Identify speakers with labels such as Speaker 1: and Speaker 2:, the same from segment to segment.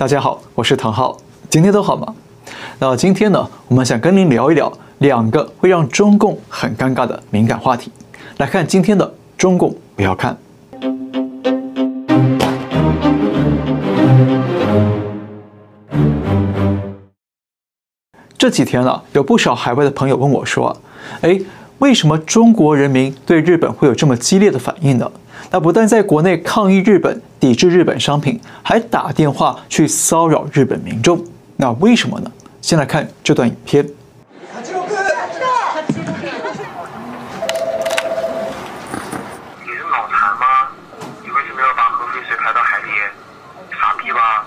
Speaker 1: 大家好，我是唐浩，今天都好吗？那今天呢，我们想跟您聊一聊两个会让中共很尴尬的敏感话题。来看今天的中共不要看。这几天了，有不少海外的朋友问我说：“哎，为什么中国人民对日本会有这么激烈的反应呢？”那不但在国内抗议日本、抵制日本商品，还打电话去骚扰日本民众。那为什么呢？先来看这段影片。你
Speaker 2: 是脑残吗？你为什么要把核废水排到海里？傻逼吧？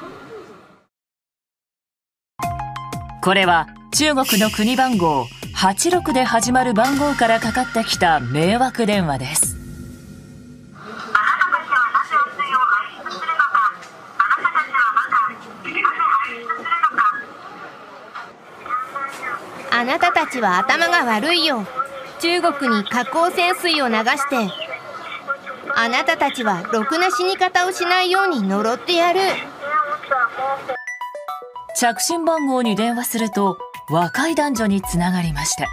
Speaker 3: これは中国の国番号 86で始まる番号からかかってきた迷惑电话です。
Speaker 4: あなたたちは头が悪いよ。中国に核汚染水を流して。あなたたちはろくな死に方をしないように呪ってやる。
Speaker 3: 着信番号に电话すると若い男女につながりました。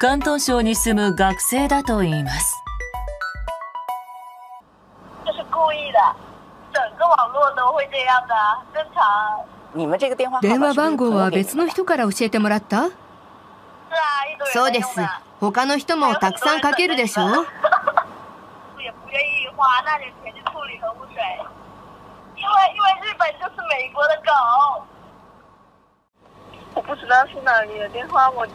Speaker 3: 広东省に住む学生だといいます。
Speaker 5: 这是故意的整个网络都会这样的正常
Speaker 4: 电话番号は别の人から教えてもらったそうです他の人もたくさんかけるでしょう
Speaker 5: 因为因为日本就是美国的狗不知道是哪里的电话我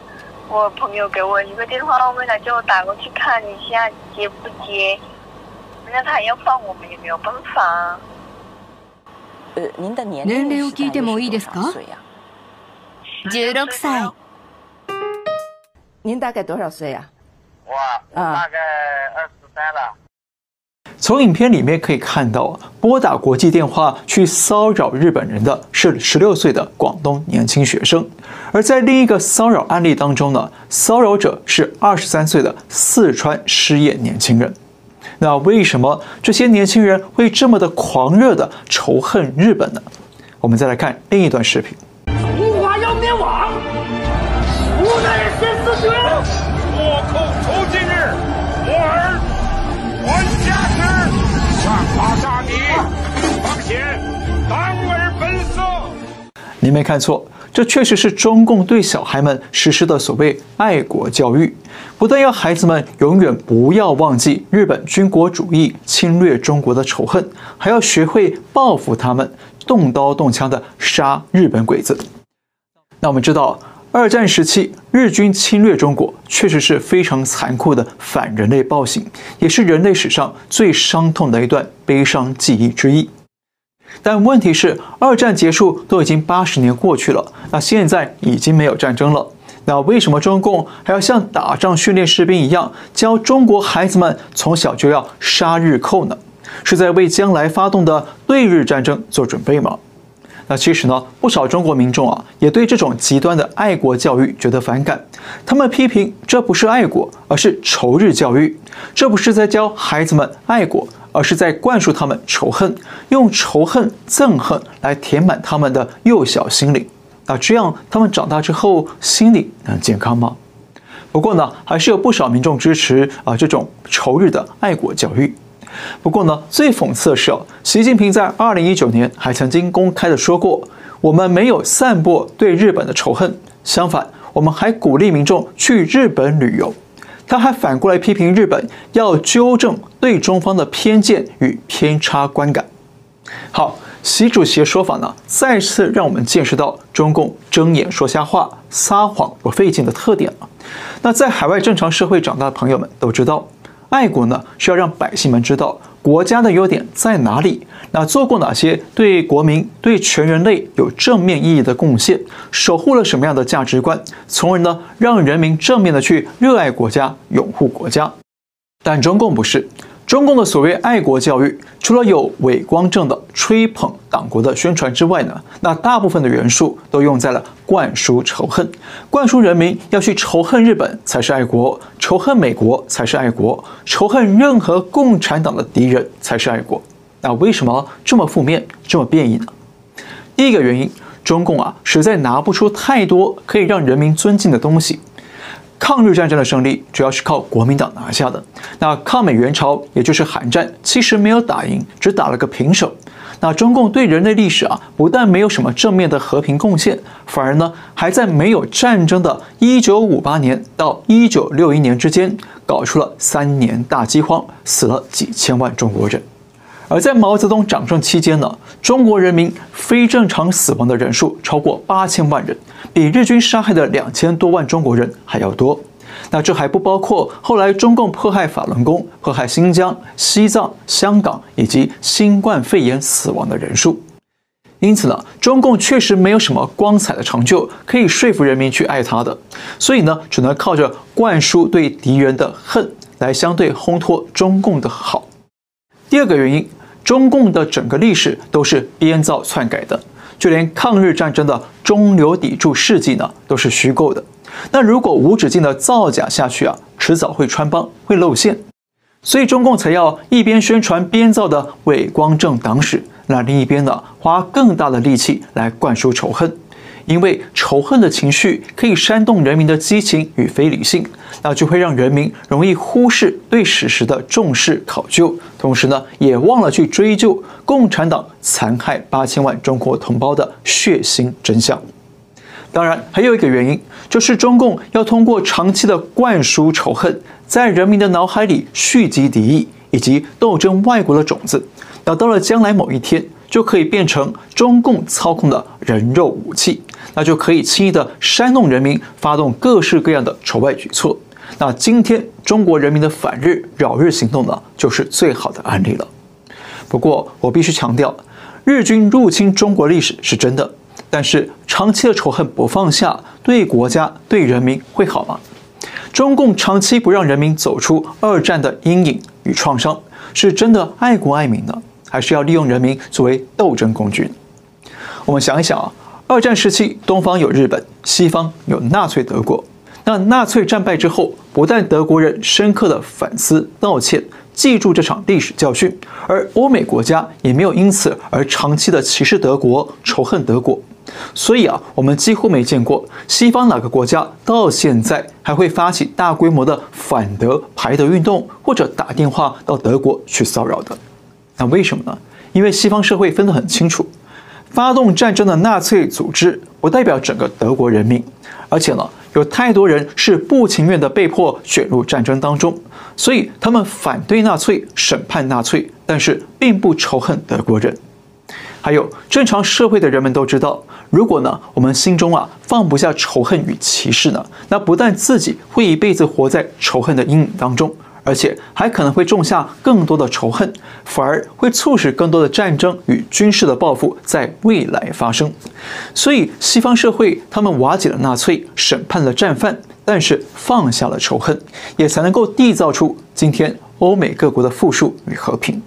Speaker 5: 我朋友给我一个电话号码来叫我打过去看一下接不接那他要放我们也没有办法
Speaker 4: 年齢を闻いてもいいですか16歳
Speaker 6: 您大概多少岁啊？
Speaker 2: 我我大概二十三了。
Speaker 1: 从影片里面可以看到，拨打国际电话去骚扰日本人的是十六岁的广东年轻学生，而在另一个骚扰案例当中呢，骚扰者是二十三岁的四川失业年轻人。那为什么这些年轻人会这么的狂热的仇恨日本呢？我们再来看另一段视频。
Speaker 7: 中华要灭亡，无奈先死绝。倭寇仇今日，我儿还家值，上法杀敌，放血，当而本色。
Speaker 1: 你没看错。这确实是中共对小孩们实施的所谓爱国教育，不但要孩子们永远不要忘记日本军国主义侵略中国的仇恨，还要学会报复他们，动刀动枪的杀日本鬼子。那我们知道，二战时期日军侵略中国确实是非常残酷的反人类暴行，也是人类史上最伤痛的一段悲伤记忆之一。但问题是，二战结束都已经八十年过去了，那现在已经没有战争了。那为什么中共还要像打仗训练士兵一样，教中国孩子们从小就要杀日寇呢？是在为将来发动的对日战争做准备吗？那其实呢，不少中国民众啊，也对这种极端的爱国教育觉得反感。他们批评这不是爱国，而是仇日教育。这不是在教孩子们爱国。而是在灌输他们仇恨，用仇恨、憎恨来填满他们的幼小心灵。那这样，他们长大之后心理能健康吗？不过呢，还是有不少民众支持啊这种仇日的爱国教育。不过呢，最讽刺的是哦，习近平在二零一九年还曾经公开的说过，我们没有散播对日本的仇恨，相反，我们还鼓励民众去日本旅游。他还反过来批评日本，要纠正对中方的偏见与偏差观感。好，习主席的说法呢，再次让我们见识到中共睁眼说瞎话、撒谎不费劲的特点了。那在海外正常社会长大的朋友们都知道，爱国呢需要让百姓们知道。国家的优点在哪里？那做过哪些对国民、对全人类有正面意义的贡献？守护了什么样的价值观？从而呢，让人民正面的去热爱国家、拥护国家。但中共不是。中共的所谓爱国教育，除了有伪光正的吹捧党国的宣传之外呢，那大部分的元素都用在了灌输仇恨，灌输人民要去仇恨日本才是爱国，仇恨美国才是爱国，仇恨任何共产党的敌人才是爱国。那为什么这么负面、这么变异呢？第一个原因，中共啊实在拿不出太多可以让人民尊敬的东西。抗日战争的胜利主要是靠国民党拿下的。那抗美援朝，也就是韩战，其实没有打赢，只打了个平手。那中共对人类历史啊，不但没有什么正面的和平贡献，反而呢，还在没有战争的1958年到1961年之间，搞出了三年大饥荒，死了几千万中国人。而在毛泽东掌政期间呢，中国人民非正常死亡的人数超过八千万人，比日军杀害的两千多万中国人还要多。那这还不包括后来中共迫害法轮功、迫害新疆、西藏、香港以及新冠肺炎死亡的人数。因此呢，中共确实没有什么光彩的成就可以说服人民去爱他的，所以呢，只能靠着灌输对敌人的恨来相对烘托中共的好。第二个原因，中共的整个历史都是编造篡改的，就连抗日战争的中流砥柱事迹呢，都是虚构的。那如果无止境的造假下去啊，迟早会穿帮，会露馅。所以中共才要一边宣传编造的伪光正党史，那另一边呢，花更大的力气来灌输仇恨。因为仇恨的情绪可以煽动人民的激情与非理性，那就会让人民容易忽视对史实的重视考究，同时呢，也忘了去追究共产党残害八千万中国同胞的血腥真相。当然，还有一个原因，就是中共要通过长期的灌输仇恨，在人民的脑海里蓄积敌意以及斗争外国的种子，那到了将来某一天，就可以变成中共操控的人肉武器，那就可以轻易的煽动人民发动各式各样的仇外举措。那今天中国人民的反日扰日行动呢，就是最好的案例了。不过我必须强调，日军入侵中国历史是真的，但是长期的仇恨不放下，对国家对人民会好吗？中共长期不让人民走出二战的阴影与创伤，是真的爱国爱民呢？还是要利用人民作为斗争工具。我们想一想啊，二战时期，东方有日本，西方有纳粹德国。那纳粹战败之后，不但德国人深刻的反思道歉，记住这场历史教训，而欧美国家也没有因此而长期的歧视德国、仇恨德国。所以啊，我们几乎没见过西方哪个国家到现在还会发起大规模的反德排德运动，或者打电话到德国去骚扰的。那为什么呢？因为西方社会分得很清楚，发动战争的纳粹组织不代表整个德国人民，而且呢，有太多人是不情愿的被迫卷入战争当中，所以他们反对纳粹、审判纳粹，但是并不仇恨德国人。还有正常社会的人们都知道，如果呢，我们心中啊放不下仇恨与歧视呢，那不但自己会一辈子活在仇恨的阴影当中。而且还可能会种下更多的仇恨，反而会促使更多的战争与军事的报复在未来发生。所以，西方社会他们瓦解了纳粹，审判了战犯，但是放下了仇恨，也才能够缔造出今天欧美各国的富庶与和平。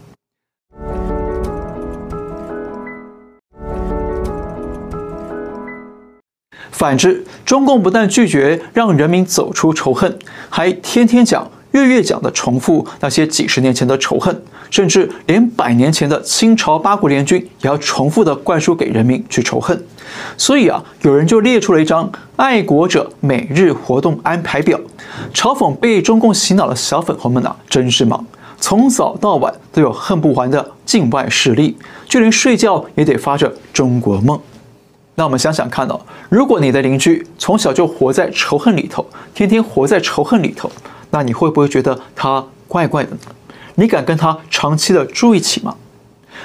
Speaker 1: 反之，中共不但拒绝让人民走出仇恨，还天天讲。月月讲的重复那些几十年前的仇恨，甚至连百年前的清朝八国联军也要重复的灌输给人民去仇恨。所以啊，有人就列出了一张爱国者每日活动安排表，嘲讽被中共洗脑的小粉红们呐、真是忙，从早到晚都有恨不完的境外势力，就连睡觉也得发着中国梦。那我们想想看哦，如果你的邻居从小就活在仇恨里头，天天活在仇恨里头。那你会不会觉得他怪怪的呢？你敢跟他长期的住一起吗？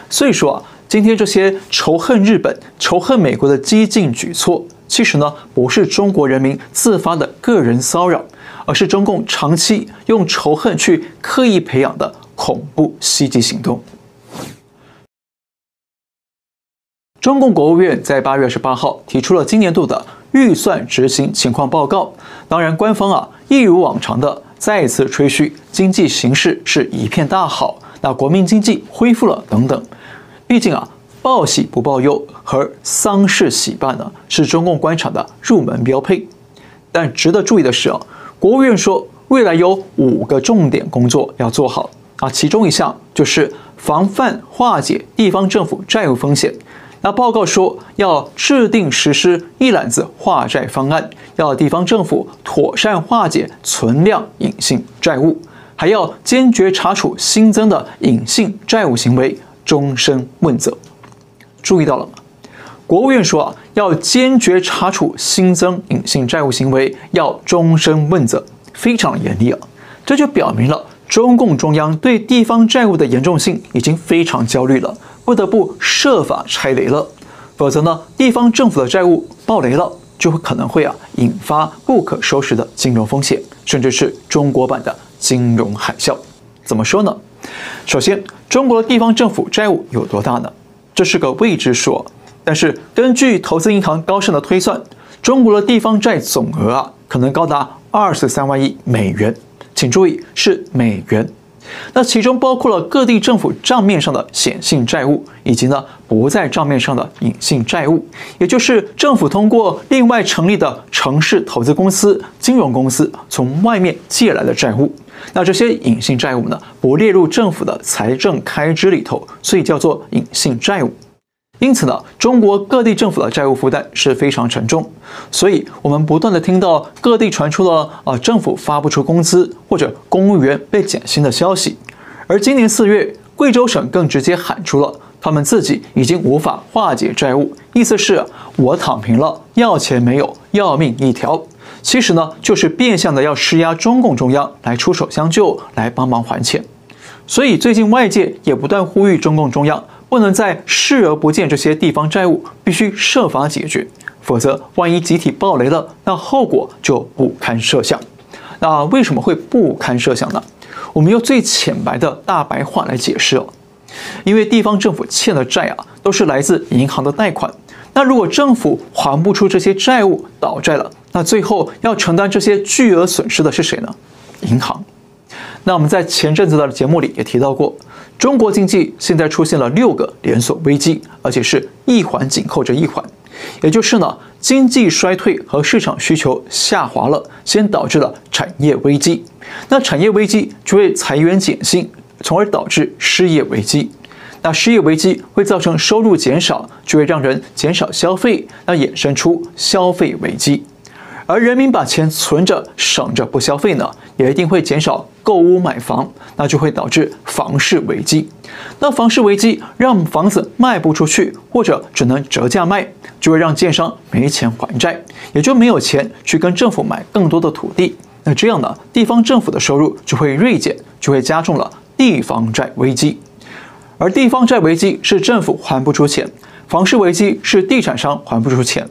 Speaker 1: 所以说啊，今天这些仇恨日本、仇恨美国的激进举措，其实呢不是中国人民自发的个人骚扰，而是中共长期用仇恨去刻意培养的恐怖袭击行动。中共国务院在八月十八号提出了今年度的预算执行情况报告，当然官方啊一如往常的。再次吹嘘经济形势是一片大好，那国民经济恢复了等等。毕竟啊，报喜不报忧和丧事喜办呢，是中共官场的入门标配。但值得注意的是啊，国务院说未来有五个重点工作要做好啊，其中一项就是防范化解地方政府债务风险。那报告说，要制定实施一揽子化债方案，要地方政府妥善化解存量隐性债务，还要坚决查处新增的隐性债务行为，终身问责。注意到了吗？国务院说啊，要坚决查处新增隐性债务行为，要终身问责，非常严厉啊！这就表明了中共中央对地方债务的严重性已经非常焦虑了。不得不设法拆雷了，否则呢，地方政府的债务爆雷了，就会可能会啊引发不可收拾的金融风险，甚至是中国版的金融海啸。怎么说呢？首先，中国的地方政府债务有多大呢？这是个未知数，但是根据投资银行高盛的推算，中国的地方债总额啊，可能高达二十三万亿美元。请注意，是美元。那其中包括了各地政府账面上的显性债务，以及呢不在账面上的隐性债务，也就是政府通过另外成立的城市投资公司、金融公司从外面借来的债务。那这些隐性债务呢，不列入政府的财政开支里头，所以叫做隐性债务。因此呢，中国各地政府的债务负担是非常沉重，所以我们不断地听到各地传出了啊，政府发不出工资或者公务员被减薪的消息。而今年四月，贵州省更直接喊出了他们自己已经无法化解债务，意思是我躺平了，要钱没有，要命一条。其实呢，就是变相的要施压中共中央来出手相救，来帮忙还钱。所以最近外界也不断呼吁中共中央。不能再视而不见这些地方债务，必须设法解决，否则万一集体爆雷了，那后果就不堪设想。那为什么会不堪设想呢？我们用最浅白的大白话来解释哦，因为地方政府欠的债啊，都是来自银行的贷款。那如果政府还不出这些债务，倒债了，那最后要承担这些巨额损失的是谁呢？银行。那我们在前阵子的节目里也提到过。中国经济现在出现了六个连锁危机，而且是一环紧扣着一环，也就是呢，经济衰退和市场需求下滑了，先导致了产业危机，那产业危机就会裁员减薪，从而导致失业危机，那失业危机会造成收入减少，就会让人减少消费，那衍生出消费危机。而人民把钱存着、省着不消费呢，也一定会减少购屋买房，那就会导致房市危机。那房市危机让房子卖不出去，或者只能折价卖，就会让建商没钱还债，也就没有钱去跟政府买更多的土地。那这样呢，地方政府的收入就会锐减，就会加重了地方债危机。而地方债危机是政府还不出钱，房市危机是地产商还不出钱。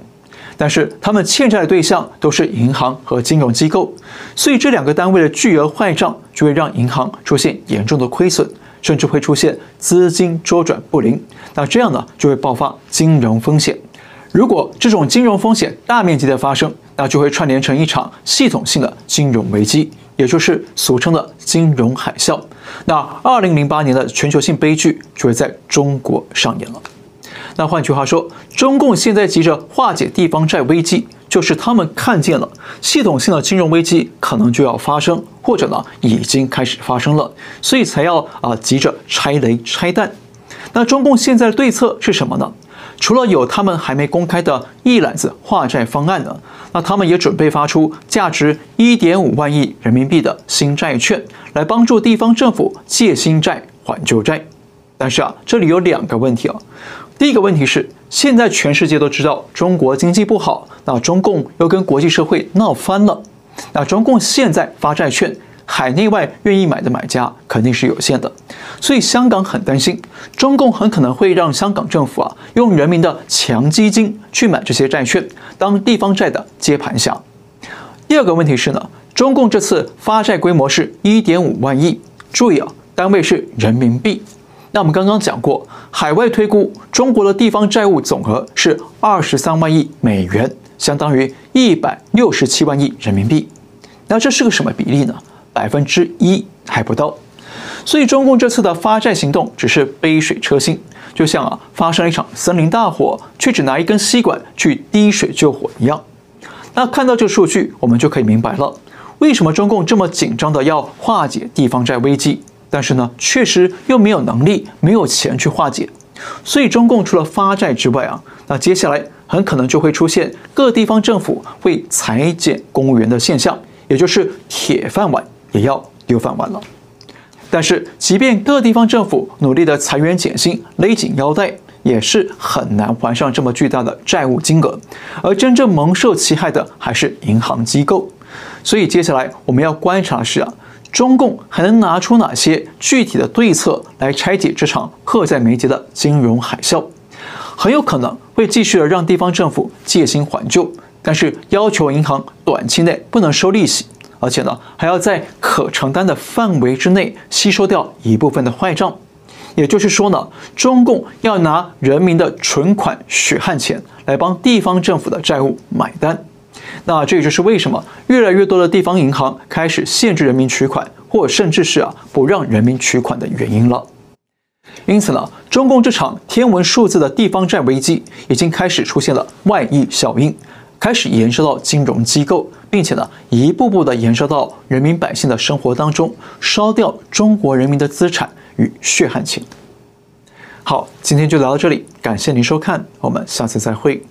Speaker 1: 但是他们欠债的对象都是银行和金融机构，所以这两个单位的巨额坏账就会让银行出现严重的亏损，甚至会出现资金周转不灵。那这样呢，就会爆发金融风险。如果这种金融风险大面积的发生，那就会串联成一场系统性的金融危机，也就是俗称的金融海啸。那二零零八年的全球性悲剧就会在中国上演了。那换句话说，中共现在急着化解地方债危机，就是他们看见了系统性的金融危机可能就要发生，或者呢已经开始发生了，所以才要啊急着拆雷拆弹。那中共现在的对策是什么呢？除了有他们还没公开的一揽子化债方案呢，那他们也准备发出价值一点五万亿人民币的新债券，来帮助地方政府借新债还旧债。但是啊，这里有两个问题啊。第一个问题是，现在全世界都知道中国经济不好，那中共又跟国际社会闹翻了。那中共现在发债券，海内外愿意买的买家肯定是有限的，所以香港很担心，中共很可能会让香港政府啊用人民的强基金去买这些债券，当地方债的接盘侠。第二个问题是呢，中共这次发债规模是一点五万亿，注意啊，单位是人民币。那我们刚刚讲过，海外推估中国的地方债务总额是二十三万亿美元，相当于一百六十七万亿人民币。那这是个什么比例呢？百分之一还不到。所以中共这次的发债行动只是杯水车薪，就像啊发生了一场森林大火，却只拿一根吸管去滴水救火一样。那看到这数据，我们就可以明白了，为什么中共这么紧张的要化解地方债危机。但是呢，确实又没有能力、没有钱去化解。所以中共除了发债之外啊，那接下来很可能就会出现各地方政府会裁减公务员的现象，也就是铁饭碗也要丢饭碗了。但是，即便各地方政府努力的裁员减薪、勒紧腰带，也是很难还上这么巨大的债务金额。而真正蒙受其害的还是银行机构。所以，接下来我们要观察的是啊。中共还能拿出哪些具体的对策来拆解这场迫在眉睫的金融海啸？很有可能会继续的让地方政府借新还旧，但是要求银行短期内不能收利息，而且呢还要在可承担的范围之内吸收掉一部分的坏账。也就是说呢，中共要拿人民的存款血汗钱来帮地方政府的债务买单。那这也就是为什么越来越多的地方银行开始限制人民取款，或甚至是啊不让人民取款的原因了。因此呢，中共这场天文数字的地方债危机已经开始出现了外溢效应，开始延伸到金融机构，并且呢一步步的延伸到人民百姓的生活当中，烧掉中国人民的资产与血汗钱。好，今天就聊到这里，感谢您收看，我们下次再会。